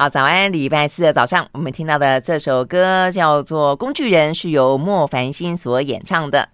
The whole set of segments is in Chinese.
好，早安！礼拜四的早上，我们听到的这首歌叫做《工具人》，是由莫凡星所演唱的。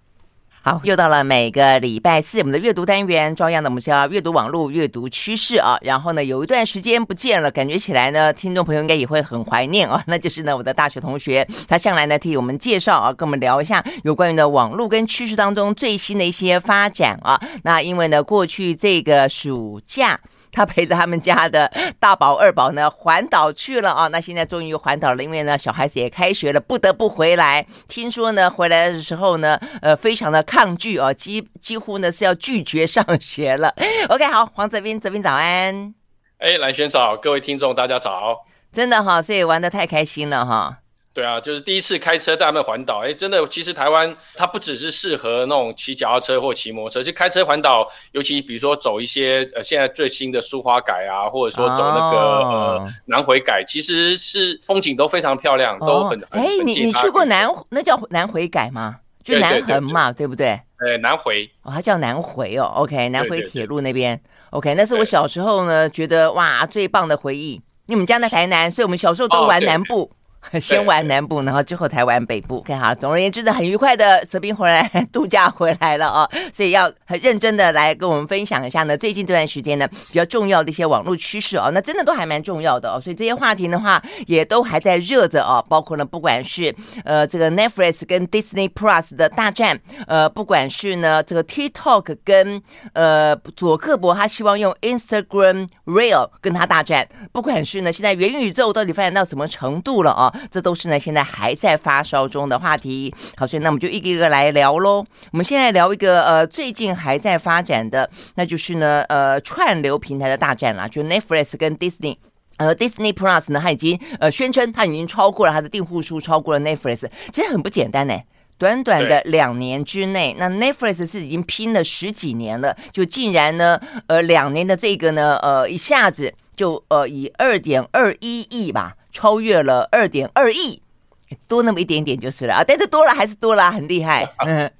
好，又到了每个礼拜四，我们的阅读单元，照样的，我们是要阅读网络、阅读趋势啊。然后呢，有一段时间不见了，感觉起来呢，听众朋友应该也会很怀念啊。那就是呢，我的大学同学，他向来呢替我们介绍啊，跟我们聊一下有关于的网络跟趋势当中最新的一些发展啊。那因为呢，过去这个暑假。他陪着他们家的大宝、二宝呢环岛去了啊！那现在终于环岛了，因为呢小孩子也开学了，不得不回来。听说呢回来的时候呢，呃，非常的抗拒哦，几几乎呢是要拒绝上学了。OK，好，黄泽斌，泽斌早安。哎，蓝轩早，各位听众大家早。真的哈，所以玩的太开心了哈。对啊，就是第一次开车带他们环岛，哎，真的，其实台湾它不只是适合那种骑脚踏车或骑摩托车，其实开车环岛，尤其比如说走一些呃现在最新的苏花改啊，或者说走那个、哦、呃南回改，其实是风景都非常漂亮，哦、都很很。哎，你你去过南那叫南回改吗？就南横嘛，对，不对？呃，南回哦，它叫南回哦。OK，南回铁路那边。OK，那是我小时候呢觉得哇最棒的回忆。因为我们家在台南，所以我们小时候都玩南部。哦 先玩南部，然后之后才玩北部。OK，好，总而言之呢，很愉快的 泽斌回来 度假回来了哦，所以要很认真的来跟我们分享一下呢，最近这段时间呢比较重要的一些网络趋势哦，那真的都还蛮重要的哦，所以这些话题的话也都还在热着哦，包括呢不管是呃这个 Netflix 跟 Disney Plus 的大战，呃不管是呢这个 TikTok 跟呃佐克伯他希望用 Instagram Reel 跟他大战，不管是呢现在元宇宙到底发展到什么程度了啊？这都是呢，现在还在发烧中的话题。好，所以那我们就一个一个来聊喽。我们现在聊一个呃，最近还在发展的，那就是呢，呃，串流平台的大战啦，就 Netflix 跟 Disney。呃，Disney Plus 呢，它已经呃宣称它已经超过了它的订户数，超过了 Netflix。其实很不简单呢，短短的两年之内，那 Netflix 是已经拼了十几年了，就竟然呢，呃，两年的这个呢，呃，一下子就呃以二点二一亿吧。超越了二点二亿，多那么一点点就是了啊！但是多了还是多了，很厉害。嗯，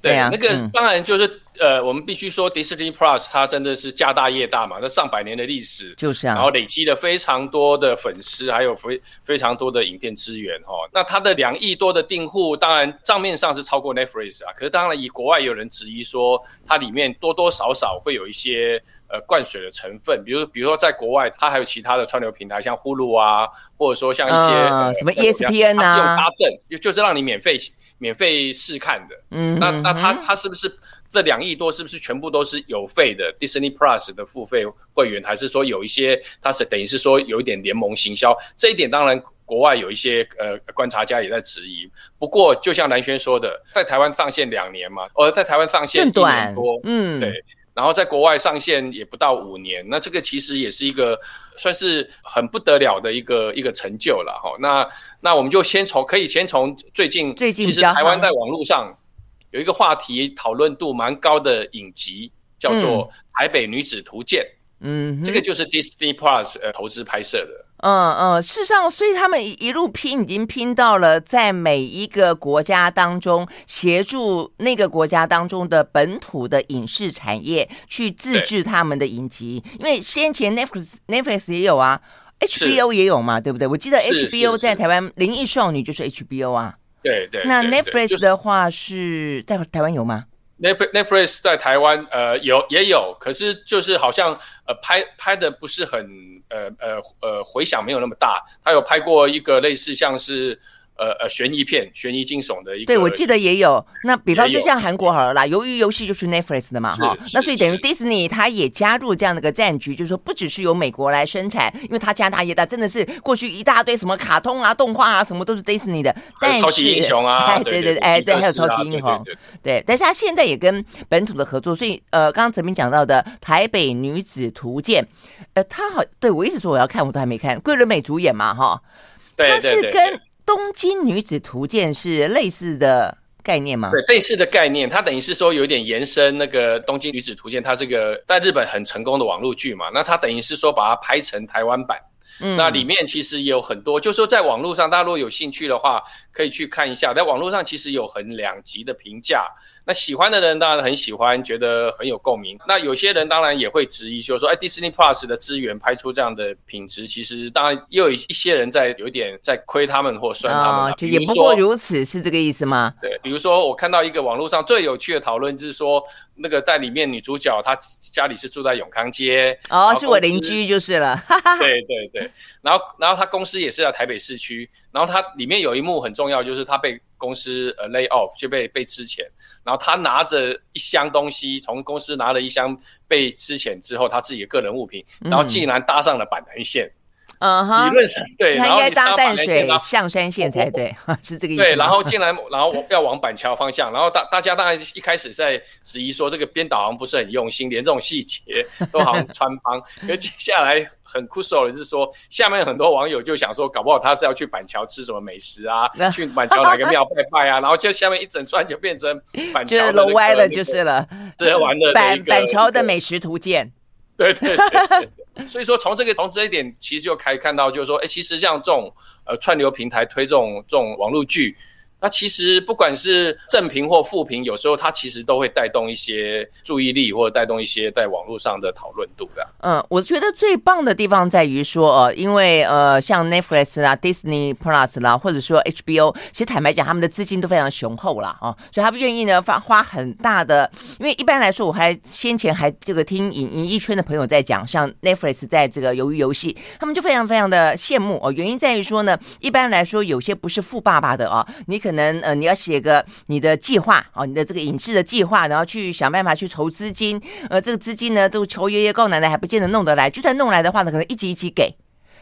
对啊，那个当然就是、嗯、呃，我们必须说，Disney Plus 它真的是家大业大嘛，那上百年的历史就是啊，然后累积了非常多的粉丝，还有非非常多的影片资源哈、哦。那它的两亿多的订户，当然账面上是超过 Netflix 啊，可是当然以国外有人质疑说，它里面多多少少会有一些。呃，灌水的成分，比如比如说，在国外，它还有其他的串流平台，像 Hulu 啊，或者说像一些、呃呃、什么 ESPN 啊，它是用搭赠，就就是让你免费免费试看的。嗯，那那它它是不是这两亿多，是不是全部都是有费的 Disney Plus 的付费会员，还是说有一些它是等于是说有一点联盟行销？这一点当然国外有一些呃观察家也在质疑。不过，就像蓝轩说的，在台湾上线两年嘛，呃，在台湾上线一年多，嗯，对。然后在国外上线也不到五年，那这个其实也是一个算是很不得了的一个一个成就了哈。那那我们就先从可以先从最近最近其实台湾在网络上有一个话题讨论度蛮高的影集，叫做《台北女子图鉴》。嗯，这个就是 Disney Plus 呃投资拍摄的。嗯嗯，事实上，所以他们一路拼，已经拼到了在每一个国家当中协助那个国家当中的本土的影视产业去自制他们的影集。因为先前 Netflix Netflix 也有啊，HBO 也有嘛，对不对？我记得 HBO 在台湾《灵异少女》就是 HBO 啊。对对。那 Netflix 的话是在台湾有吗？Netflix 在台湾呃有也有，可是就是好像呃拍拍的不是很呃呃呃回响没有那么大，他有拍过一个类似像是。呃呃，悬疑片、悬疑惊悚的一个，对，我记得也有。那比方就像韩国好了啦，由于游戏就是 Netflix 的嘛，哈。那所以等于 Disney 它也加入这样的一个战局，就是说不只是由美国来生产，因为它家大业大，真的是过去一大堆什么卡通啊、动画啊，什么都是 Disney 的。但是超级英雄啊，哎，对对对，哎，对，还有超级英雄，对。但是它现在也跟本土的合作，所以呃，刚刚泽明讲到的《台北女子图鉴》，呃，他好，对我一直说我要看，我都还没看，桂纶镁主演嘛，哈。对他是跟。东京女子图鉴是类似的概念吗？对，类似的概念，它等于是说有点延伸那个东京女子图鉴，它这个在日本很成功的网络剧嘛，那它等于是说把它拍成台湾版，嗯，那里面其实也有很多，就是说在网络上，大家如果有兴趣的话，可以去看一下，在网络上其实有很两极的评价。那喜欢的人当然很喜欢，觉得很有共鸣。那有些人当然也会质疑，就是说，哎，Disney Plus 的资源拍出这样的品质，其实当然也有一些人在有一点在亏他们或酸他们。哦，就也不过如此，是这个意思吗？对，比如说我看到一个网络上最有趣的讨论，就是说。那个在里面女主角她家里是住在永康街哦，是我邻居就是了。对对对，然后然后她公司也是在台北市区，然后他里面有一幕很重要，就是他被公司呃 lay off 就被被资遣，然后他拿着一箱东西从公司拿了一箱被资遣之后他自己的个人物品，然后竟然搭上了板南线。嗯嗯哈，理论上对，他应该搭淡水象山线才对，是这个意思。对，然后进来，然后要往板桥方向，然后大大家当然一开始在质疑说这个编导好像不是很用心，连这种细节都好像穿帮。可接下来很酷手的是说，下面很多网友就想说，搞不好他是要去板桥吃什么美食啊，去板桥哪个庙拜拜啊，然后就下面一整串就变成板桥楼歪了就是了，这玩的板板桥的美食图鉴。对对对，对。所以说，从这个从这一点，其实就可以看到，就是说，哎，其实像这种呃串流平台推这种这种网络剧。那其实不管是正评或负评，有时候它其实都会带动一些注意力，或者带动一些在网络上的讨论度的。嗯，我觉得最棒的地方在于说，呃，因为呃，像 Netflix 啦、Disney Plus 啦，或者说 HBO，其实坦白讲，他们的资金都非常雄厚了啊，所以他们愿意呢发花很大的。因为一般来说，我还先前还这个听影影艺圈的朋友在讲，像 Netflix 在这个鱿鱼游戏，他们就非常非常的羡慕哦。原因在于说呢，一般来说，有些不是富爸爸的啊，你可。能呃，你要写个你的计划哦，你的这个影视的计划，然后去想办法去筹资金，呃，这个资金呢都求爷爷告奶奶还不见得弄得来，就算弄来的话呢，可能一级一级给。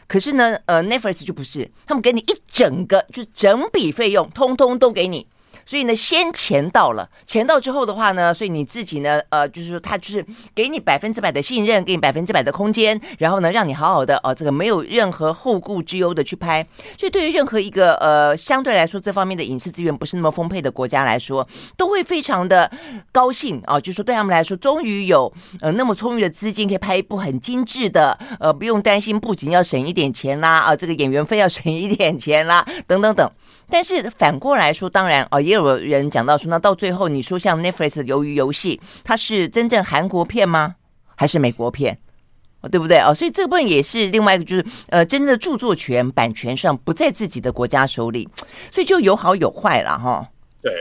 可是呢，呃，Netflix 就不是，他们给你一整个，就是整笔费用，通通都给你。所以呢，先钱到了，钱到之后的话呢，所以你自己呢，呃，就是说他就是给你百分之百的信任，给你百分之百的空间，然后呢，让你好好的，呃，这个没有任何后顾之忧的去拍。所以对于任何一个呃相对来说这方面的影视资源不是那么丰沛的国家来说，都会非常的高兴啊，就是说对他们来说，终于有呃那么充裕的资金可以拍一部很精致的，呃，不用担心不仅要省一点钱啦，啊，这个演员费要省一点钱啦，等等等。但是反过来说，当然啊，也也有人讲到说，那到最后你说像 Netflix 的鱿鱼游戏，它是真正韩国片吗？还是美国片？对不对哦？所以这部分也是另外一个，就是呃，真正的著作权版权上不在自己的国家手里，所以就有好有坏了哈。对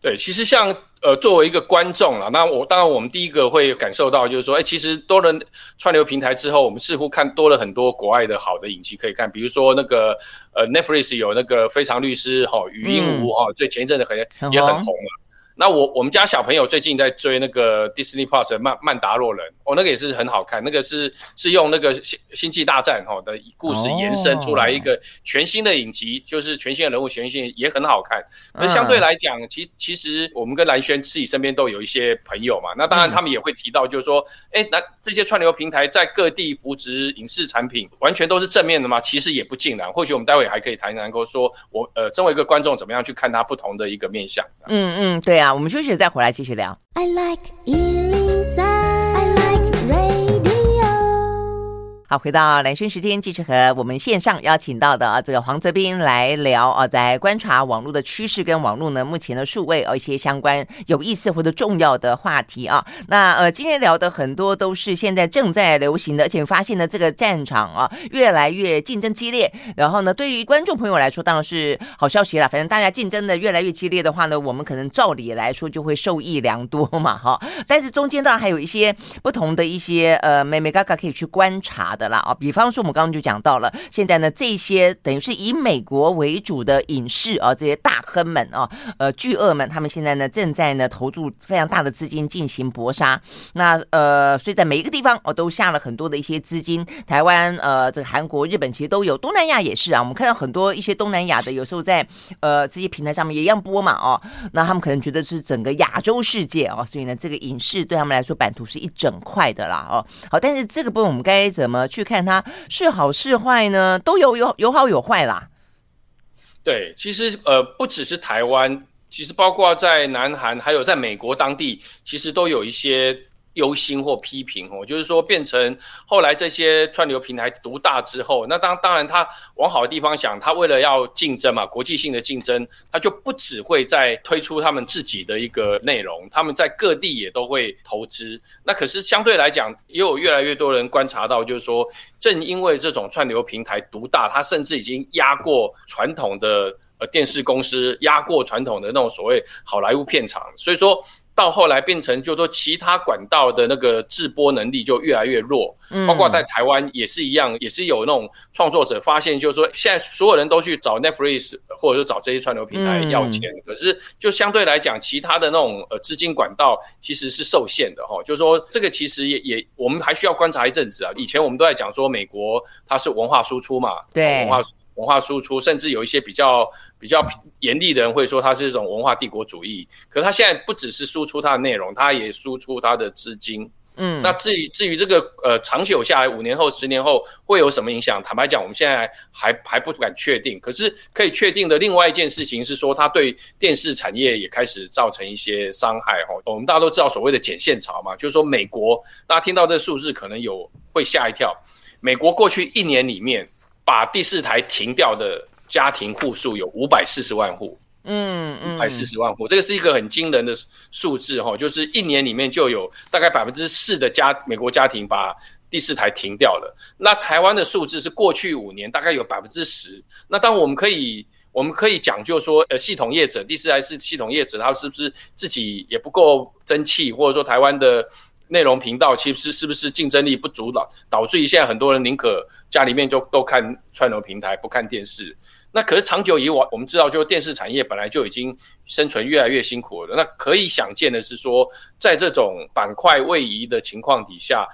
对，其实像。呃，作为一个观众啦，那我当然我们第一个会感受到就是说，哎，其实多了串流平台之后，我们似乎看多了很多国外的好的影集可以看，比如说那个呃，Netflix 有那个《非常律师》哈，禹英禑哈，最前一阵子很也很红了。那我我们家小朋友最近在追那个 Disney Plus 的曼曼达洛人，哦，那个也是很好看，那个是是用那个星星际大战哈的故事延伸出来一个全新的影集，就是全新的人物，全新也很好看。那相对来讲，其其实我们跟蓝轩自己身边都有一些朋友嘛，那当然他们也会提到，就是说，哎，那这些串流平台在各地扶植影视产品，完全都是正面的吗？其实也不尽然。或许我们待会还可以谈谈，够说我呃，身为一个观众，怎么样去看它不同的一个面向。嗯嗯，对啊。我们休息再回来继续聊。I like 好，回到蓝轩时间，继续和我们线上邀请到的，这个黄泽斌来聊啊，在观察网络的趋势跟网络呢目前的数位啊一些相关有意思或者重要的话题啊。那呃，今天聊的很多都是现在正在流行的，而且发现呢这个战场啊越来越竞争激烈。然后呢，对于观众朋友来说当然是好消息了。反正大家竞争的越来越激烈的话呢，我们可能照理来说就会受益良多嘛，哈。但是中间当然还有一些不同的一些呃眉眉角角可以去观察的啦啊，比方说我们刚刚就讲到了，现在呢这些等于是以美国为主的影视啊，这些大亨们啊，呃巨鳄们，他们现在呢正在呢投注非常大的资金进行搏杀。那呃，所以在每一个地方哦都下了很多的一些资金，台湾呃这个韩国、日本其实都有，东南亚也是啊。我们看到很多一些东南亚的，有时候在呃这些平台上面也一样播嘛哦，那他们可能觉得是整个亚洲世界啊，所以呢这个影视对他们来说版图是一整块的啦哦。好，但是这个部分我们该怎么？去看它是好是坏呢？都有有有好有坏啦。对，其实呃，不只是台湾，其实包括在南韩，还有在美国当地，其实都有一些忧心或批评哦，就是说变成后来这些串流平台独大之后，那当当然他往好的地方想，他为了要竞争嘛，国际性的竞争，他就不只会在推出他们自己的一个内容，他们在各地也都会投资。那可是相对来讲，也有越来越多人观察到，就是说，正因为这种串流平台独大，它甚至已经压过传统的呃电视公司，压过传统的那种所谓好莱坞片场，所以说。到后来变成，就说其他管道的那个制播能力就越来越弱，嗯，包括在台湾也是一样，也是有那种创作者发现，就是说现在所有人都去找 Netflix 或者说找这些串流平台要钱，可是就相对来讲，其他的那种呃资金管道其实是受限的哈，就是说这个其实也也我们还需要观察一阵子啊。以前我们都在讲说美国它是文化输出嘛，对，文化。文化输出，甚至有一些比较比较严厉的人会说它是一种文化帝国主义。可是它现在不只是输出它的内容，它也输出它的资金。嗯，那至于至于这个呃长久下来，五年后、十年后会有什么影响？坦白讲，我们现在还还不敢确定。可是可以确定的另外一件事情是说，它对电视产业也开始造成一些伤害。哦，我们大家都知道所谓的剪线潮嘛，就是说美国，大家听到这数字可能有会吓一跳。美国过去一年里面。把第四台停掉的家庭户数有五百四十万户，嗯嗯，五百四十万户，这个是一个很惊人的数字哈，就是一年里面就有大概百分之四的家美国家庭把第四台停掉了。那台湾的数字是过去五年大概有百分之十。那当我们可以我们可以讲究说，呃，系统业者第四台是系统业者，他是不是自己也不够争气，或者说台湾的。内容频道其实是不是竞争力不足导导致于现在很多人宁可家里面就都看串流平台不看电视，那可是长久以往我们知道，就电视产业本来就已经生存越来越辛苦了。那可以想见的是说，在这种板块位移的情况底下。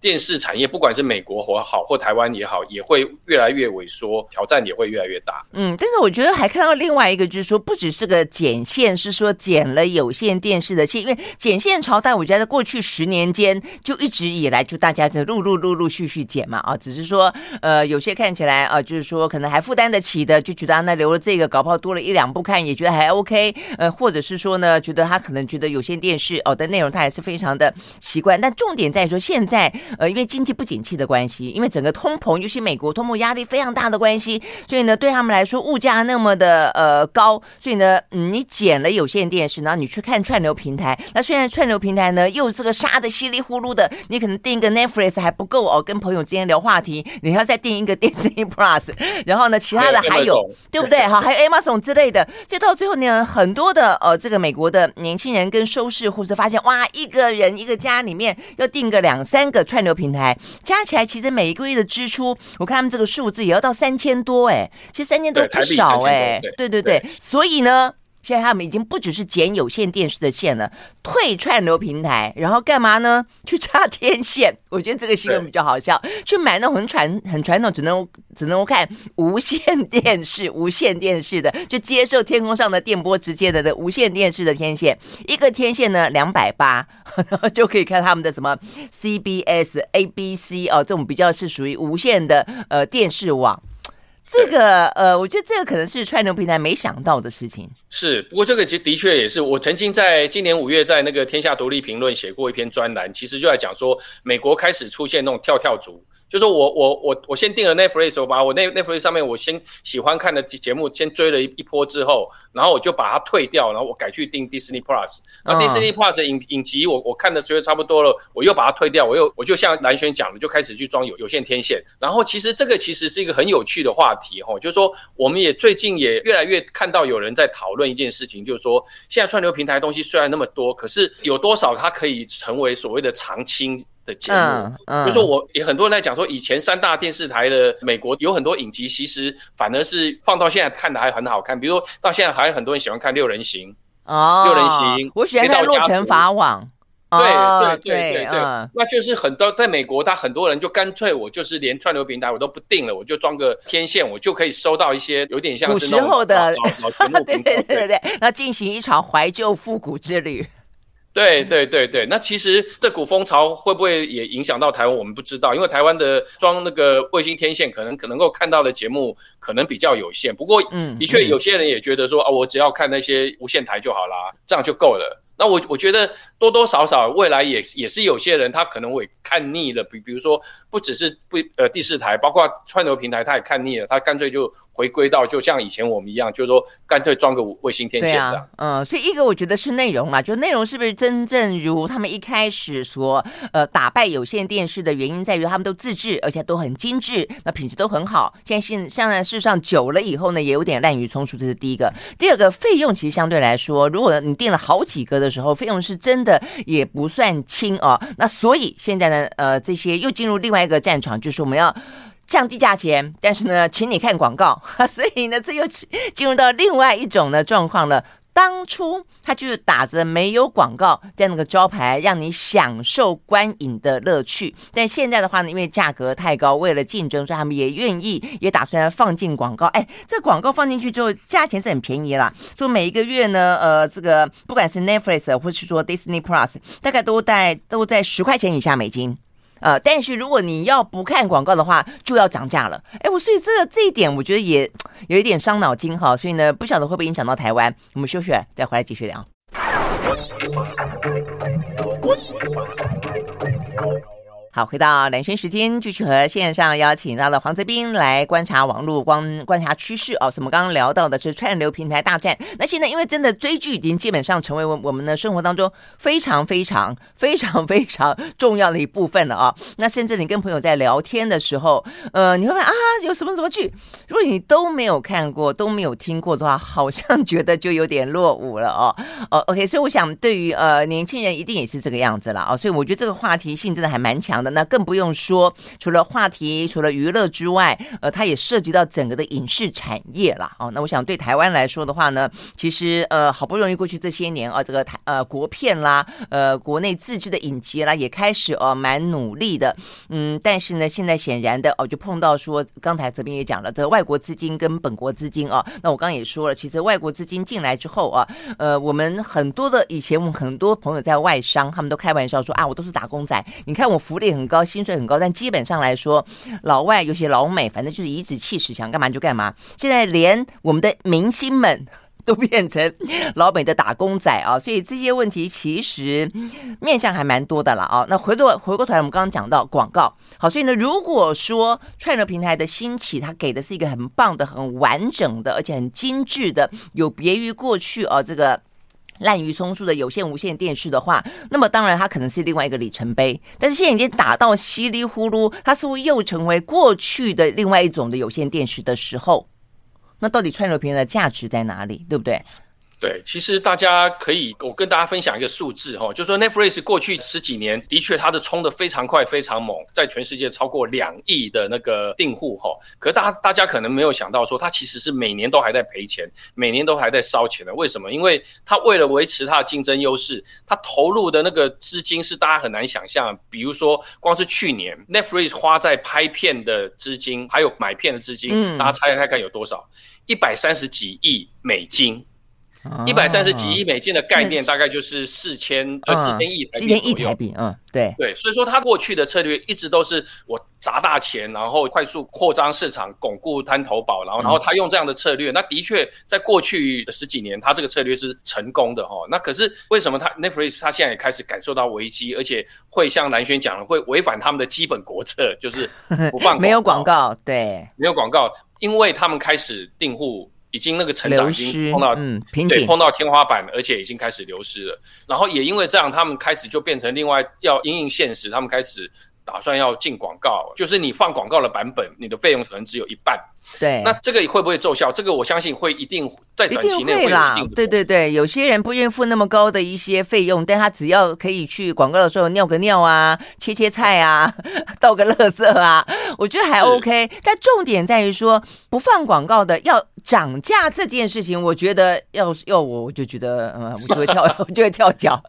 电视产业不管是美国或好或台湾也好，也会越来越萎缩，挑战也会越来越大。嗯，但是我觉得还看到另外一个，就是说不只是个剪线，是说剪了有线电视的线，因为剪线潮，代我觉得在过去十年间就一直以来就大家在陆陆陆陆续续剪嘛啊，只是说呃有些看起来啊，就是说可能还负担得起的，就觉得那留了这个，搞不好多了一两部看也觉得还 OK。呃，或者是说呢，觉得他可能觉得有线电视哦的内容他还是非常的习惯，但重点在说现在。呃，因为经济不景气的关系，因为整个通膨，尤其美国通膨压力非常大的关系，所以呢，对他们来说物价那么的呃高，所以呢，嗯，你剪了有线电视，然后你去看串流平台，那虽然串流平台呢又这个杀的稀里呼噜的，你可能订一个 Netflix 还不够哦，跟朋友之间聊话题，你还要再订一个 Disney Plus，然后呢，其他的还有对不对？好，还有 Amazon 之类的，所以到最后呢，很多的呃这个美国的年轻人跟收视户是发现哇，一个人一个家里面要订个两三个串流平台。加起来，其实每一个月的支出，我看他们这个数字也要到三千多哎，其实三千多不少哎，对对对，对，所以呢。现在他们已经不只是剪有线电视的线了，退串流平台，然后干嘛呢？去插天线。我觉得这个新闻比较好笑，去买那种很传很传统，只能只能看无线电视、无线电视的，就接受天空上的电波直接的的无线电视的天线。一个天线呢两百八，然 后就可以看他们的什么 CBS、ABC 哦，这种比较是属于无线的呃电视网。这个呃，我觉得这个可能是串流平台没想到的事情。是，不过这个其实的确也是，我曾经在今年五月在那个《天下独立评论》写过一篇专栏，其实就在讲说，美国开始出现那种跳跳族。就是我我我我先订了 Netflix，我把我那 Netflix 上面我先喜欢看的节目先追了一一波之后，然后我就把它退掉，然后我改去订 Disney Plus。那 Disney Plus 影影集我我看的觉得差不多了，我又把它退掉，我又我就像蓝轩讲的，就开始去装有有线天线。然后其实这个其实是一个很有趣的话题哈，就是说我们也最近也越来越看到有人在讨论一件事情，就是说现在串流平台东西虽然那么多，可是有多少它可以成为所谓的常青？的节目，嗯，就说我也很多人在讲说，以前三大电视台的美国有很多影集，其实反而是放到现在看的还很好看。比如说到现在还有很多人喜欢看六人行哦，六人行，我喜欢看《洛城法网》。对对对对对，那就是很多在美国，他很多人就干脆我就是连串流平台我都不定了，我就装个天线，我就可以收到一些有点像是古时候的老节目，对对对对对，那进行一场怀旧复古之旅。对对对对，那其实这股风潮会不会也影响到台湾？我们不知道，因为台湾的装那个卫星天线，可能可能够看到的节目可能比较有限。不过，嗯，的确有些人也觉得说啊，我只要看那些无线台就好啦，这样就够了。那我我觉得多多少少未来也也是有些人他可能会看腻了，比比如说不只是不呃第四台，包括串流平台他也看腻了，他干脆就。回归到就像以前我们一样，就是说干脆装个卫星天线这样。啊、嗯，所以一个我觉得是内容嘛，就内容是不是真正如他们一开始所，呃，打败有线电视的原因在于他们都自制，而且都很精致，那品质都很好。现在现现在事实上久了以后呢，也有点滥竽充数，这是第一个。第二个费用其实相对来说，如果你订了好几个的时候，费用是真的也不算轻哦。那所以现在呢，呃，这些又进入另外一个战场，就是我们要。降低价钱，但是呢，请你看广告，所以呢，这又进入到另外一种的状况了。当初他就是打着没有广告这样的个招牌，让你享受观影的乐趣。但现在的话呢，因为价格太高，为了竞争，所以他们也愿意，也打算放进广告。哎，这广告放进去之后，价钱是很便宜啦。说每一个月呢，呃，这个不管是 Netflix 或是说 Disney Plus，大概都在都在十块钱以下美金。呃，但是如果你要不看广告的话，就要涨价了。哎，我所以这这一点，我觉得也有一点伤脑筋哈。所以呢，不晓得会不会影响到台湾。我们休息，再回来继续聊。好，回到蓝轩时间，继续和线上邀请到了黄泽斌来观察网络观观察趋势哦。所以我们刚刚聊到的是串流平台大战。那现在因为真的追剧已经基本上成为我我们的生活当中非常非常非常非常重要的一部分了啊、哦。那甚至你跟朋友在聊天的时候，呃，你会问啊，有什么什么剧？如果你都没有看过都没有听过的话，好像觉得就有点落伍了哦。哦，OK，所以我想对于呃年轻人一定也是这个样子了啊、哦。所以我觉得这个话题性真的还蛮强。那更不用说，除了话题，除了娱乐之外，呃，它也涉及到整个的影视产业了。哦，那我想对台湾来说的话呢，其实呃，好不容易过去这些年啊、这个台呃国片啦，呃，国内自制的影集啦，也开始哦、呃、蛮努力的。嗯，但是呢，现在显然的哦，就碰到说，刚才这边也讲了，这个外国资金跟本国资金啊，那我刚刚也说了，其实外国资金进来之后啊，呃，我们很多的以前我们很多朋友在外商，他们都开玩笑说啊，我都是打工仔，你看我福利。很高，薪水很高，但基本上来说，老外尤其老美，反正就是颐指气使，想干嘛就干嘛。现在连我们的明星们都变成老美的打工仔啊，所以这些问题其实面向还蛮多的了啊。那回过回过头来，我们刚刚讲到广告，好，所以呢，如果说串流平台的兴起，它给的是一个很棒的、很完整的，而且很精致的，有别于过去啊这个。滥竽充数的有线无线电视的话，那么当然它可能是另外一个里程碑。但是现在已经打到稀里呼噜，它似乎又成为过去的另外一种的有线电视的时候，那到底串流平台的价值在哪里？对不对？对，其实大家可以，我跟大家分享一个数字哈，就是说 Netflix 过去十几年的确它的冲的非常快，非常猛，在全世界超过两亿的那个订户哈。可是大家大家可能没有想到说，它其实是每年都还在赔钱，每年都还在烧钱的。为什么？因为它为了维持它的竞争优势，它投入的那个资金是大家很难想象。比如说，光是去年 Netflix 花在拍片的资金，还有买片的资金，大家猜猜看有多少？一百三十几亿美金。一百三十几亿美金的概念，大概就是四千呃四千亿。四千亿台币，嗯，对对，所以说他过去的策略一直都是我砸大钱，然后快速扩张市场，巩固滩头堡，然后然后他用这样的策略，那的确在过去的十几年，他这个策略是成功的哈。那可是为什么他 Netflix 他现在也开始感受到危机，而且会像蓝轩讲的，会违反他们的基本国策，就是不放 没有广告，对，没有广告，因为他们开始订户。已经那个成长已经碰到嗯瓶颈，碰到天花板，而且已经开始流失了。然后也因为这样，他们开始就变成另外要因应现实，他们开始打算要进广告，就是你放广告的版本，你的费用可能只有一半。对，那这个会不会奏效？这个我相信会一定在短期内会，会啦。对对对，有些人不愿意付那么高的一些费用，但他只要可以去广告的时候尿个尿啊，切切菜啊，倒个垃圾啊，我觉得还 OK。但重点在于说，不放广告的要涨价这件事情，我觉得要要我我就觉得嗯，我就会跳，我就会跳脚，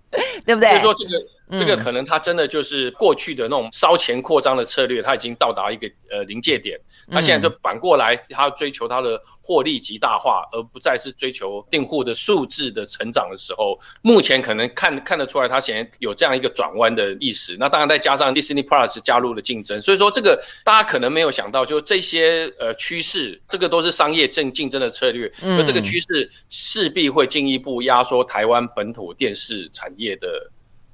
对不对？所以说这个。这个可能它真的就是过去的那种烧钱扩张的策略，它已经到达一个呃临界点。它现在就反过来，它追求它的获利极大化，而不再是追求订户的数字的成长的时候，目前可能看看得出来，它显然有这样一个转弯的意思。那当然再加上 Disney Plus 加入了竞争，所以说这个大家可能没有想到，就这些呃趋势，这个都是商业正竞争的策略，而这个趋势势必会进一步压缩台湾本土电视产业的。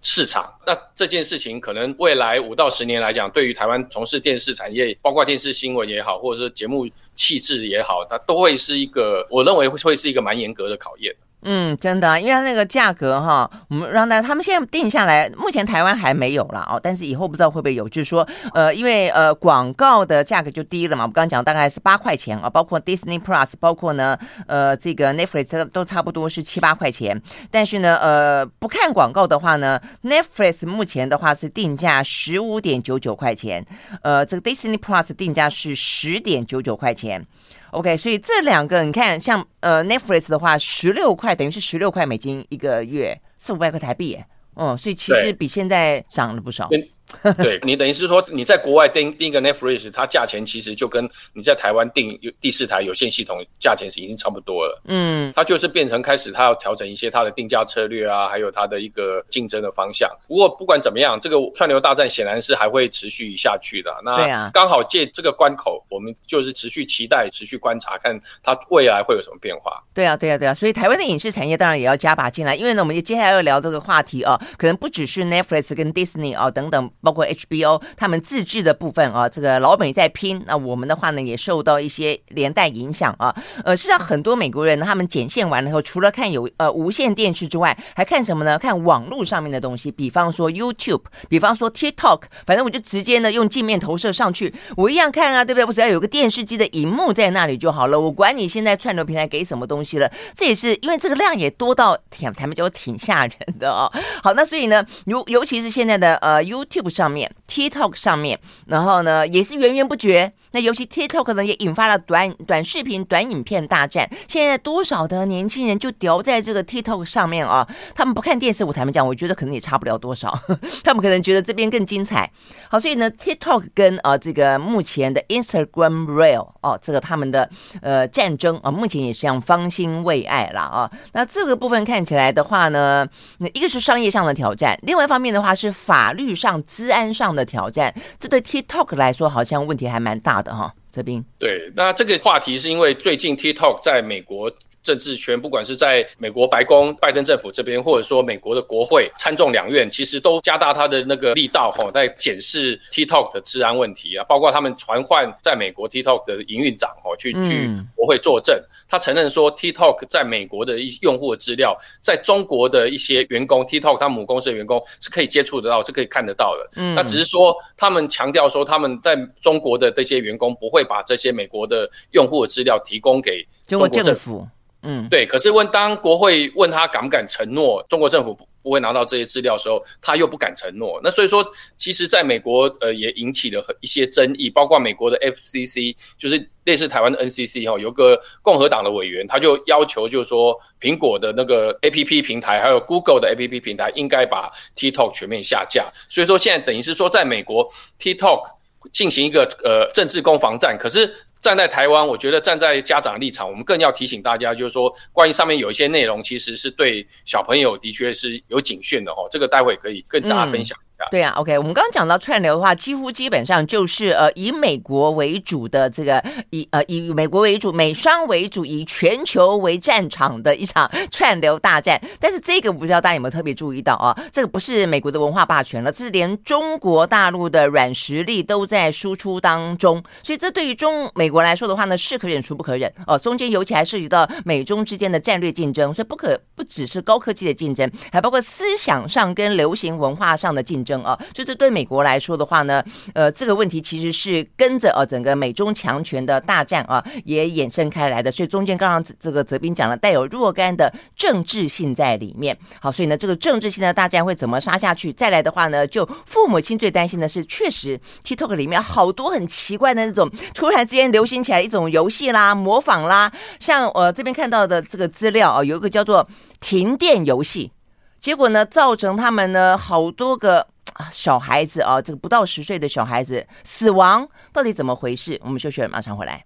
市场，那这件事情可能未来五到十年来讲，对于台湾从事电视产业，包括电视新闻也好，或者是节目气质也好，它都会是一个，我认为会会是一个蛮严格的考验。嗯，真的，因为那个价格哈，我们让大家他们现在定下来，目前台湾还没有了哦，但是以后不知道会不会有，就是说，呃，因为呃广告的价格就低了嘛，我刚刚讲大概是八块钱啊，包括 Disney Plus，包括呢，呃，这个 Netflix 都差不多是七八块钱，但是呢，呃，不看广告的话呢，Netflix 目前的话是定价十五点九九块钱，呃，这个 Disney Plus 定价是十点九九块钱。OK，所以这两个你看，像呃 Netflix 的话，十六块等于是十六块美金一个月，四五百块台币耶，嗯，所以其实比现在涨了不少。对，你等于是说你在国外订订一个 Netflix，它价钱其实就跟你在台湾订第四台有线系统价钱是已经差不多了。嗯，它就是变成开始它要调整一些它的定价策略啊，还有它的一个竞争的方向。不过不管怎么样，这个串流大战显然是还会持续下去的。那刚好借这个关口，我们就是持续期待、持续观察，看它未来会有什么变化。对啊，对啊，对啊。所以台湾的影视产业当然也要加把劲来，因为呢，我们接下来要聊这个话题啊，可能不只是 Netflix 跟 Disney 啊等等。包括 HBO 他们自制的部分啊，这个老美在拼，那我们的话呢也受到一些连带影响啊。呃，事实上很多美国人，他们剪线完了以后，除了看有呃无线电视之外，还看什么呢？看网络上面的东西，比方说 YouTube，比方说 TikTok，反正我就直接呢用镜面投射上去，我一样看啊，对不对？我只要有个电视机的荧幕在那里就好了，我管你现在串流平台给什么东西了。这也是因为这个量也多到挺，他们就挺吓人的啊。好，那所以呢，尤尤其是现在的呃 YouTube。上面 TikTok 上面，然后呢也是源源不绝。那尤其 TikTok 呢也引发了短短视频、短影片大战。现在多少的年轻人就掉在这个 TikTok 上面啊？他们不看电视，我坦白讲，我觉得可能也差不了多少。他们可能觉得这边更精彩。好，所以呢，TikTok 跟啊这个目前的 Instagram Reel 哦，这个他们的呃战争啊，目前也是这样方兴未艾了啊。那这个部分看起来的话呢，那一个是商业上的挑战，另外一方面的话是法律上。治安上的挑战，这对 TikTok 来说好像问题还蛮大的哈。这边对，那这个话题是因为最近 TikTok 在美国政治圈，不管是在美国白宫拜登政府这边，或者说美国的国会参众两院，其实都加大他的那个力道哈，在检视 TikTok 的治安问题啊，包括他们传唤在美国 TikTok 的营运长哦去去国会作证。嗯他承认说，TikTok 在美国的一些用户的资料，在中国的一些员工，TikTok 他母公司的员工是可以接触得到，是可以看得到的。嗯，那只是说他们强调说，他们在中国的这些员工不会把这些美国的用户的资料提供给中国政府。嗯，对。可是问当国会问他敢不敢承诺，中国政府不不会拿到这些资料的时候，他又不敢承诺。那所以说，其实在美国呃也引起了一些争议，包括美国的 FCC 就是。类似台湾的 NCC 哈，有个共和党的委员，他就要求，就是说，苹果的那个 APP 平台，还有 Google 的 APP 平台，应该把 TikTok 全面下架。所以说，现在等于是说，在美国 TikTok 进行一个呃政治攻防战。可是站在台湾，我觉得站在家长立场，我们更要提醒大家，就是说，关于上面有一些内容，其实是对小朋友的确是有警讯的哦。这个待会可以跟大家分享。对啊，OK，我们刚刚讲到串流的话，几乎基本上就是呃以美国为主的这个以呃以美国为主、美商为主、以全球为战场的一场 串流大战。但是这个不知道大家有没有特别注意到啊？这个不是美国的文化霸权了，这是连中国大陆的软实力都在输出当中。所以这对于中美国来说的话呢，是可忍孰不可忍哦。中间尤其还涉及到美中之间的战略竞争，所以不可不只是高科技的竞争，还包括思想上跟流行文化上的竞争。争啊，就是对美国来说的话呢，呃，这个问题其实是跟着呃整个美中强权的大战啊，也衍生开来的。所以中间刚刚这个泽斌讲了，带有若干的政治性在里面。好，所以呢，这个政治性的大战会怎么杀下去？再来的话呢，就父母亲最担心的是，确实 TikTok 里面好多很奇怪的那种，突然之间流行起来一种游戏啦、模仿啦，像我这边看到的这个资料啊，有一个叫做停电游戏。结果呢，造成他们呢好多个小孩子啊，这个不到十岁的小孩子死亡，到底怎么回事？我们休息，马上回来。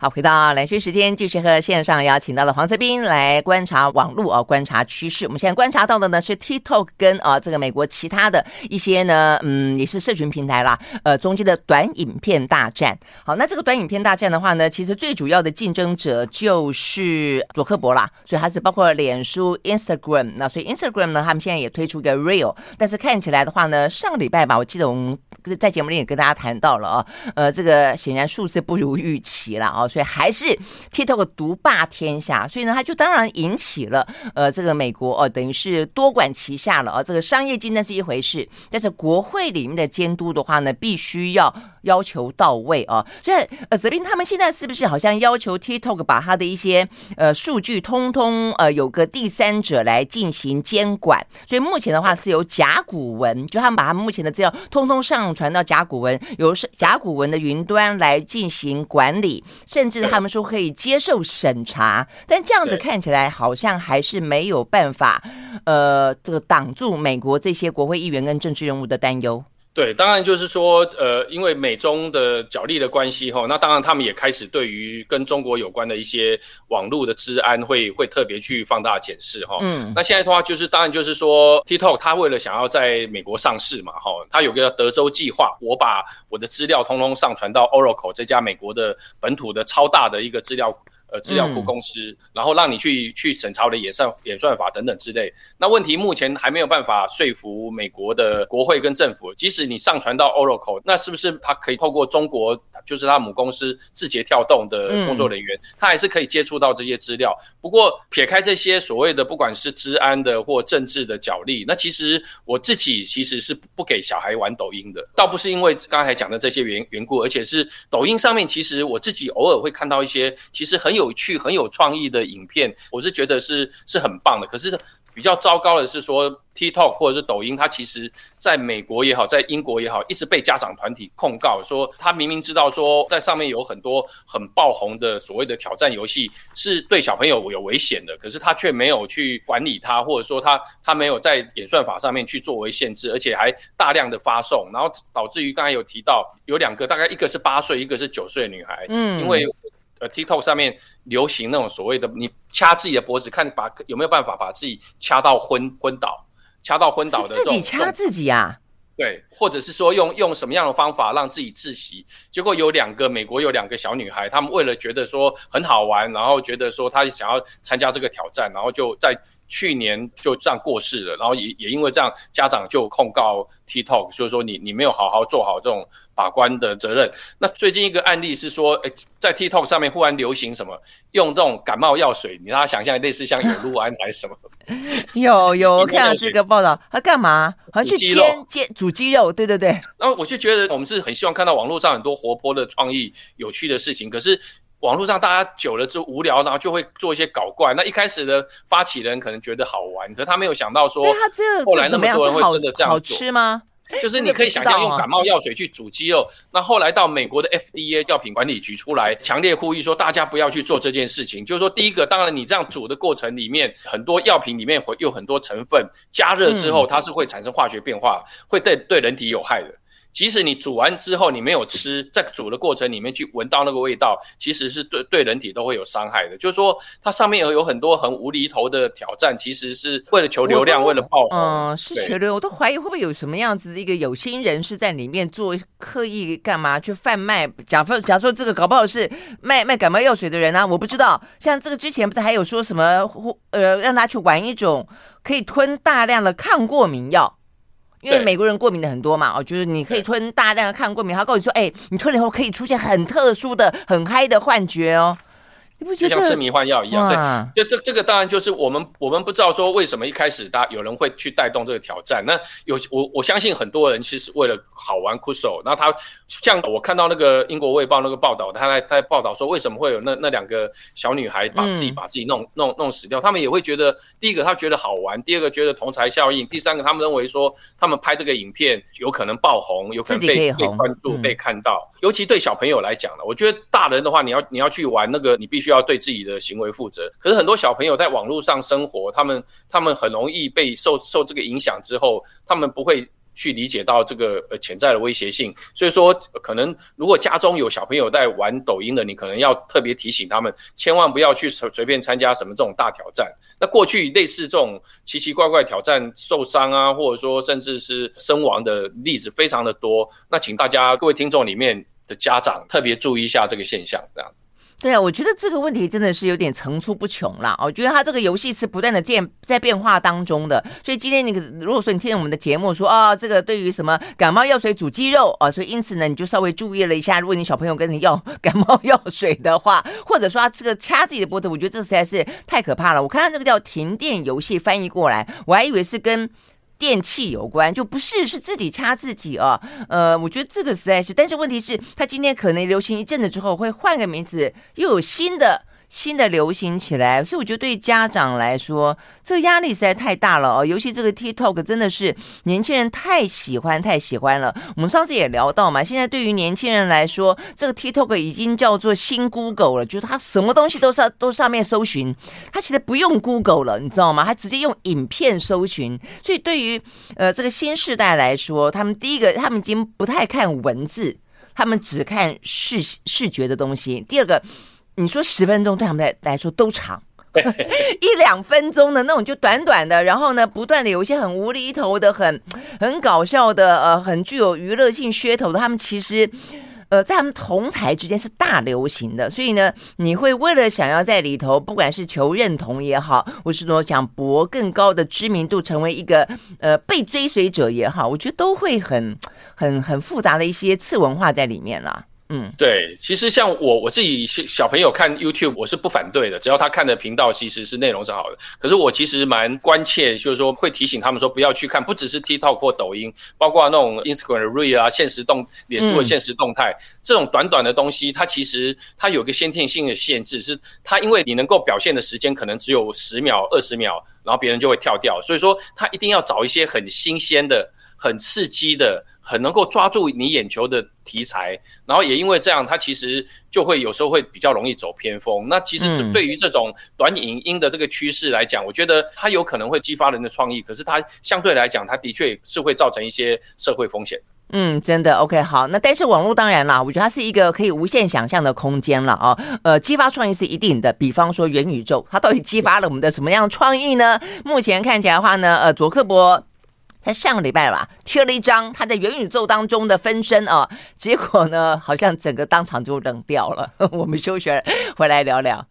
好，回到蓝轩时间，继续和线上邀请到了黄泽斌来观察网络啊，观察趋势。我们现在观察到的呢是 TikTok 跟啊这个美国其他的一些呢，嗯，也是社群平台啦，呃，中间的短影片大战。好，那这个短影片大战的话呢，其实最主要的竞争者就是佐克伯啦，所以它是包括脸书、Instagram。那所以 Instagram 呢，他们现在也推出一个 Real，但是看起来的话呢，上个礼拜吧，我记得我们在节目里也跟大家谈到了啊，呃，这个显然数字不如预期了啊。所以还是 TikTok 独霸天下，所以呢，它就当然引起了呃这个美国哦，等于是多管齐下了啊。这个商业竞争是一回事，但是国会里面的监督的话呢，必须要要求到位啊。所以呃，泽林他们现在是不是好像要求 TikTok 把他的一些呃数据通通呃有个第三者来进行监管？所以目前的话是由甲骨文，就他们把他们目前的资料通通上传到甲骨文，由甲骨文的云端来进行管理。甚至他们说可以接受审查，但这样子看起来好像还是没有办法，呃，这个挡住美国这些国会议员跟政治人物的担忧。对，当然就是说，呃，因为美中的角力的关系哈，那当然他们也开始对于跟中国有关的一些网络的治安会会特别去放大检视哈。嗯，那现在的话就是，当然就是说，TikTok 它为了想要在美国上市嘛，哈，它有个德州计划，我把我的资料通通上传到 Oracle 这家美国的本土的超大的一个资料。呃，资料库公司，嗯、然后让你去去审查我的演算演算法等等之类。那问题目前还没有办法说服美国的国会跟政府。即使你上传到 Oracle，那是不是他可以透过中国，就是他母公司字节跳动的工作人员，他还是可以接触到这些资料？不过撇开这些所谓的不管是治安的或政治的角力，那其实我自己其实是不给小孩玩抖音的，倒不是因为刚才讲的这些缘缘故，而且是抖音上面其实我自己偶尔会看到一些其实很有。有趣、很有创意的影片，我是觉得是是很棒的。可是比较糟糕的是说，TikTok 或者是抖音，它其实在美国也好，在英国也好，一直被家长团体控告说，他明明知道说在上面有很多很爆红的所谓的挑战游戏是对小朋友有危险的，可是他却没有去管理它，或者说他他没有在演算法上面去作为限制，而且还大量的发送，然后导致于刚才有提到有两个，大概一个是八岁，一个是九岁女孩，嗯，因为。呃，TikTok 上面流行那种所谓的，你掐自己的脖子，看把有没有办法把自己掐到昏昏倒，掐到昏倒的这种。自己掐自己呀、啊？对，或者是说用用什么样的方法让自己窒息？结果有两个美国有两个小女孩，她们为了觉得说很好玩，然后觉得说她想要参加这个挑战，然后就在。去年就这样过世了，然后也也因为这样，家长就控告 TikTok，就是说你你没有好好做好这种把关的责任。那最近一个案例是说，诶，在 TikTok 上面忽然流行什么，用这种感冒药水，你让他想象类似像有氯胺还是什么？有有，我看到这个报道，他干嘛？好像去煎煎煮鸡肉，对对对。然后我就觉得我们是很希望看到网络上很多活泼的创意、有趣的事情，可是。网络上大家久了之后无聊，然后就会做一些搞怪。那一开始的发起人可能觉得好玩，可是他没有想到说，后来那么多人会真的这样做。好吃吗？就是你可以想象用感冒药水去煮鸡肉。那后来到美国的 FDA 药品管理局出来强烈呼吁说，大家不要去做这件事情。就是说，第一个，当然你这样煮的过程里面，很多药品里面会有很多成分，加热之后它是会产生化学变化，会对对人体有害的。即使你煮完之后你没有吃，在煮的过程里面去闻到那个味道，其实是对对人体都会有伤害的。就是说，它上面有有很多很无厘头的挑战，其实是为了求流量，为了爆红。嗯，是求流，我都怀疑会不会有什么样子的一个有心人士在里面做刻意干嘛去贩卖？假设假说这个搞不好是卖卖感冒药水的人啊，我不知道。像这个之前不是还有说什么呃，让他去玩一种可以吞大量的抗过敏药。因为美国人过敏的很多嘛，哦，就是你可以吞大量的抗过敏，他告诉你说，哎，你吞了以后可以出现很特殊的、很嗨的幻觉哦。你不觉得就像吃迷幻药一样？对，就这这个当然就是我们我们不知道说为什么一开始大有人会去带动这个挑战。那有我我相信很多人其实为了好玩酷手，然后他像我看到那个英国卫报那个报道，他在在报道说为什么会有那那两个小女孩把自己把自己弄弄弄死掉，他们也会觉得第一个他觉得好玩，第二个觉得同才效应，第三个他们认为说他们拍这个影片有可能爆红，有可能被被关注被看到，尤其对小朋友来讲呢，我觉得大人的话你要你要去玩那个你必须。须要对自己的行为负责。可是很多小朋友在网络上生活，他们他们很容易被受受这个影响之后，他们不会。去理解到这个呃潜在的威胁性，所以说可能如果家中有小朋友在玩抖音的，你可能要特别提醒他们，千万不要去随随便参加什么这种大挑战。那过去类似这种奇奇怪怪挑战受伤啊，或者说甚至是身亡的例子非常的多。那请大家各位听众里面的家长特别注意一下这个现象，这样。对啊，我觉得这个问题真的是有点层出不穷啦。我觉得它这个游戏是不断的变在变化当中的，所以今天你如果说你听我们的节目说啊，这个对于什么感冒药水煮鸡肉啊，所以因此呢，你就稍微注意了一下，如果你小朋友跟你要感冒药水的话，或者说他这个掐自己的脖子，我觉得这实在是太可怕了。我看到这个叫停电游戏翻译过来，我还以为是跟。电器有关就不是，是自己掐自己哦，呃，我觉得这个实在是，但是问题是，他今天可能流行一阵子之后会换个名字，又有新的。新的流行起来，所以我觉得对家长来说，这个压力实在太大了哦。尤其这个 TikTok 真的是年轻人太喜欢、太喜欢了。我们上次也聊到嘛，现在对于年轻人来说，这个 TikTok 已经叫做新 Google 了，就是他什么东西都上都上面搜寻，他其实不用 Google 了，你知道吗？他直接用影片搜寻。所以对于呃这个新世代来说，他们第一个，他们已经不太看文字，他们只看视视觉的东西。第二个。你说十分钟对他们来来说都长，一两分钟的那种就短短的，然后呢，不断的有一些很无厘头的、很很搞笑的、呃，很具有娱乐性噱头的，他们其实。呃，在他们同台之间是大流行的，所以呢，你会为了想要在里头，不管是求认同也好，或是说想博更高的知名度，成为一个呃被追随者也好，我觉得都会很很很复杂的一些次文化在里面啦。嗯，对，其实像我我自己小朋友看 YouTube，我是不反对的，只要他看的频道其实是内容是好的。可是我其实蛮关切，就是说会提醒他们说不要去看，不只是 TikTok 或抖音，包括那种 Instagram 的 Reel 啊、现实动、脸书的现实动态，嗯、这种短短的东西，它其实它有个先天性的限制，是它因为你能够表现的时间可能只有十秒、二十秒，然后别人就会跳掉，所以说他一定要找一些很新鲜的、很刺激的。很能够抓住你眼球的题材，然后也因为这样，它其实就会有时候会比较容易走偏锋。那其实对于这种短影音的这个趋势来讲，嗯、我觉得它有可能会激发人的创意，可是它相对来讲，它的确是会造成一些社会风险。嗯，真的 OK 好。那但是网络当然啦，我觉得它是一个可以无限想象的空间了啊。呃，激发创意是一定的。比方说元宇宙，它到底激发了我们的什么样创意呢？目前看起来的话呢，呃，卓克柏。在上个礼拜吧，贴了一张他在元宇宙当中的分身啊，结果呢，好像整个当场就冷掉了。我们休学回来聊聊。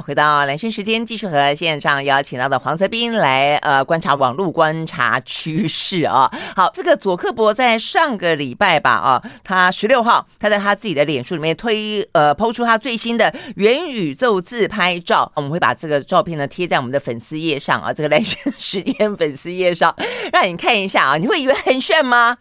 回到兰萱时间，继续和线上邀请到的黄泽斌来呃观察网络观察趋势啊。好，这个佐克伯在上个礼拜吧啊，他十六号他在他自己的脸书里面推呃抛出他最新的元宇宙自拍照，我们会把这个照片呢贴在我们的粉丝页上啊，这个兰萱 时间粉丝页上，让你看一下啊，你会以为很炫吗？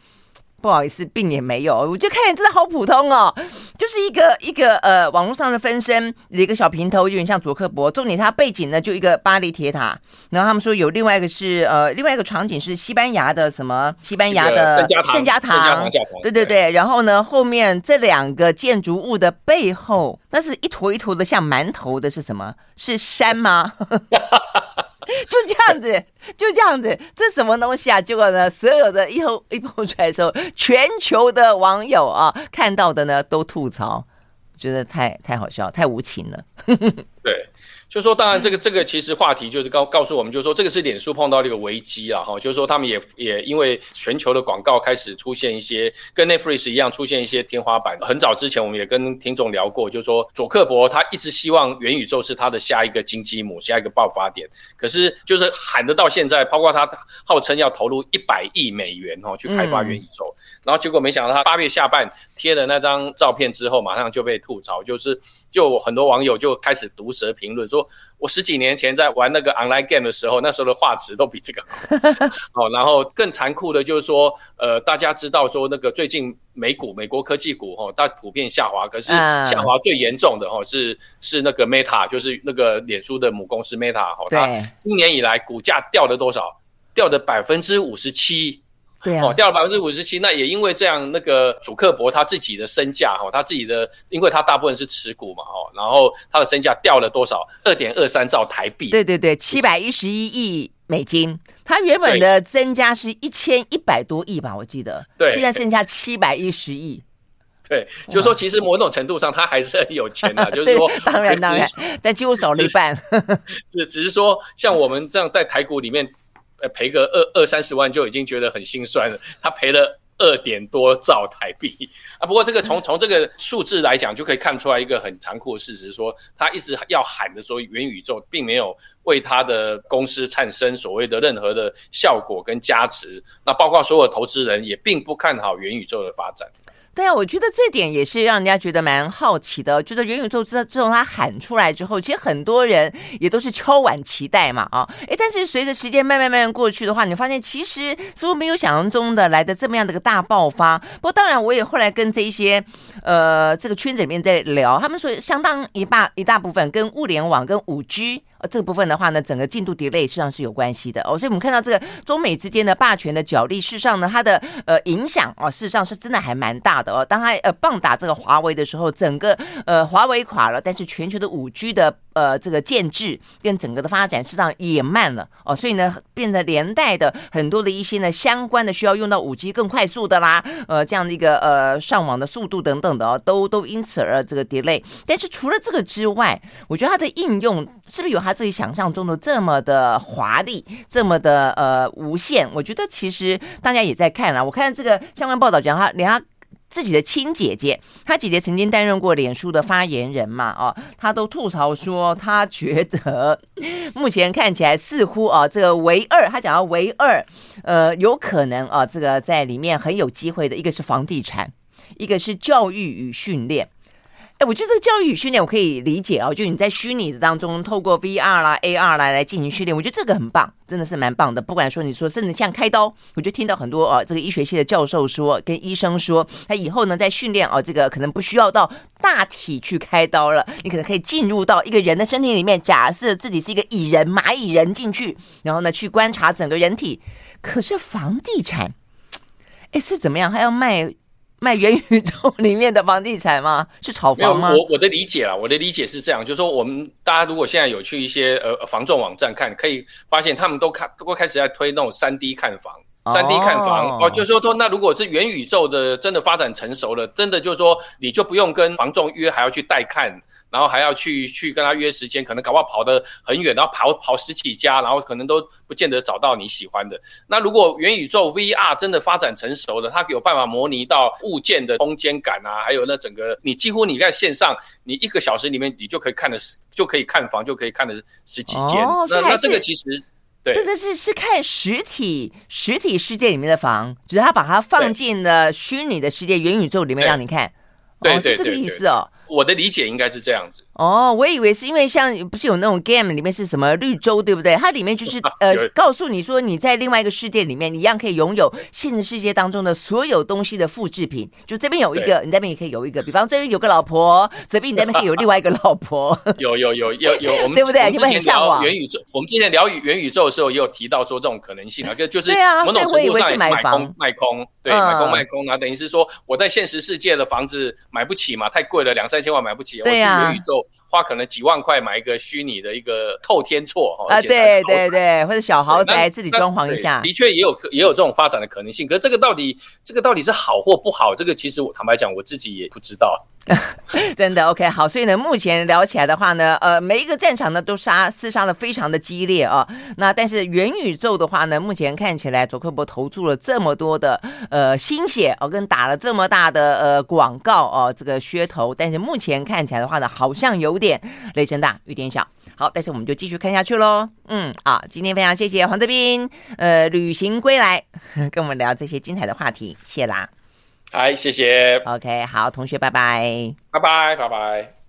不好意思，并也没有，我就看见真的好普通哦，就是一个一个呃网络上的分身，一个小平头，有点像佐克伯。重点它背景呢，就一个巴黎铁塔。然后他们说有另外一个是呃另外一个场景是西班牙的什么？西班牙的圣家堂。对对对。然后呢，后面这两个建筑物的背后，那是一坨一坨的像馒头的是什么？是山吗？就这样子，就这样子，这什么东西啊？结果呢，所有的一后一蹦出来的时候，全球的网友啊看到的呢都吐槽，觉得太太好笑，太无情了。对。就是说，当然，这个这个其实话题就是告告诉我们，就是说，这个是脸书碰到这个危机啊，哈，就是说，他们也也因为全球的广告开始出现一些跟 Netflix 一样出现一些天花板。很早之前，我们也跟听众聊过，就是说，佐克伯他一直希望元宇宙是他的下一个金鸡母，下一个爆发点。可是，就是喊得到现在，包括他号称要投入一百亿美元哦去开发元宇宙，嗯、然后结果没想到他八月下半贴了那张照片之后，马上就被吐槽，就是。就很多网友就开始毒舌评论，说我十几年前在玩那个 online game 的时候，那时候的画质都比这个好。哦，然后更残酷的就是说，呃，大家知道说那个最近美股、美国科技股哈，它普遍下滑，可是下滑最严重的哈是是那个 Meta，就是那个脸书的母公司 Meta 哈，它一年以来股价掉了多少？掉的百分之五十七。对啊，哦，掉了百分之五十七。那也因为这样，那个主克伯他自己的身价哈，他自己的，因为他大部分是持股嘛，哦，然后他的身价掉了多少？二点二三兆台币。对对对，七百一十一亿美金。他原本的增加是一千一百多亿吧，我记得。对，现在剩下七百一十亿。对，就是说，其实某种程度上，他还是很有钱的。就是说，当然 当然，但几乎少了一半。是，只是说，像我们这样在台股里面，呃，赔个二二三十万就已经觉得很心酸了。他赔了二点多兆台币啊！不过这个从从这个数字来讲，就可以看出来一个很残酷的事实：说他一直要喊的说元宇宙，并没有为他的公司产生所谓的任何的效果跟加持。那包括所有投资人也并不看好元宇宙的发展。对啊，我觉得这点也是让人家觉得蛮好奇的。觉得元宇宙自自从他喊出来之后，其实很多人也都是敲碗期待嘛，啊，哎，但是随着时间慢慢慢慢过去的话，你发现其实似乎没有想象中的来的这么样的一个大爆发。不过当然，我也后来跟这一些呃这个圈子里面在聊，他们说相当一大一大部分跟物联网跟五 G 呃。这个部分的话呢，整个进度 delay 实上是有关系的哦，所以我们看到这个中美之间的霸权的角力，事实上呢，它的呃影响哦，事实上是真的还蛮大哦。当它呃棒打这个华为的时候，整个呃华为垮了，但是全球的五 G 的呃这个建制跟整个的发展，实际上也慢了哦，所以呢，变得连带的很多的一些呢相关的需要用到五 G 更快速的啦，呃这样的一个呃上网的速度等等的哦，都都因此而这个 delay。但是除了这个之外，我觉得它的应用是不是有它？自己想象中的这么的华丽，这么的呃无限，我觉得其实大家也在看了。我看这个相关报道讲，他连他自己的亲姐姐，她姐姐曾经担任过脸书的发言人嘛，哦，她都吐槽说，她觉得目前看起来似乎哦，这个唯二，她讲到唯二，呃，有可能啊，这个在里面很有机会的一个是房地产，一个是教育与训练。哎，我觉得这个教育与训练我可以理解哦，就你在虚拟的当中，透过 VR 啦、AR 来来进行训练，我觉得这个很棒，真的是蛮棒的。不管说你说，甚至像开刀，我就听到很多哦，这个医学系的教授说，跟医生说，他以后呢在训练哦，这个可能不需要到大体去开刀了，你可能可以进入到一个人的身体里面，假设自己是一个蚁人、蚂蚁人进去，然后呢去观察整个人体。可是房地产，哎，是怎么样？还要卖？卖元宇宙 里面的房地产吗？是炒房吗？我我的理解啊，我的理解是这样，就是说，我们大家如果现在有去一些呃房仲网站看，可以发现他们都看都开始在推那种三 D 看房，三 D 看房哦，就是说说，那如果是元宇宙的真的发展成熟了，真的就是说，你就不用跟房仲约，还要去带看。然后还要去去跟他约时间，可能搞不好跑得很远，然后跑跑十几家，然后可能都不见得找到你喜欢的。那如果元宇宙 VR 真的发展成熟了，它有办法模拟到物件的空间感啊，还有那整个你几乎你在线上，你一个小时里面你就可以看的，就可以看房，就可以看的十几间。哦、那那这个其实对，这个是是看实体实体世界里面的房，只是他把它放进了虚拟的世界元宇宙里面让你看。对哦，是这个意思哦。我的理解应该是这样子。哦，我以为是因为像不是有那种 game 里面是什么绿洲，对不对？它里面就是 呃，告诉你说你在另外一个世界里面，你一样可以拥有现实世界当中的所有东西的复制品。就这边有一个，你那边也可以有一个。比方这边有个老婆，这边你那边可以有另外一个老婆。有有有有有，我们对不对？你们很向往元宇宙。我们之前聊元宇宙的时候，也有提到说这种可能性啊，就就是某种程度上也是买空卖空，对，买空卖空啊，等于是说我在现实世界的房子买不起嘛，太贵了，两三千万买不起。对呀，元宇宙花可能几万块买一个虚拟的一个透天厝哈，啊，对对对，或者小豪宅自己装潢一下，的确也有也有这种发展的可能性。可是这个到底这个到底是好或不好？这个其实我坦白讲，我自己也不知道。真的 OK 好，所以呢，目前聊起来的话呢，呃，每一个战场呢都杀厮杀的非常的激烈啊。那但是元宇宙的话呢，目前看起来，佐克伯投注了这么多的呃心血哦，跟打了这么大的呃广告哦，这个噱头，但是目前看起来的话呢，好像有点雷声大雨点小。好，但是我们就继续看下去喽。嗯，好，今天非常谢谢黄德斌，呃，旅行归来跟我们聊这些精彩的话题，谢啦。好，谢谢。OK，好，同学，拜拜，拜拜，拜拜。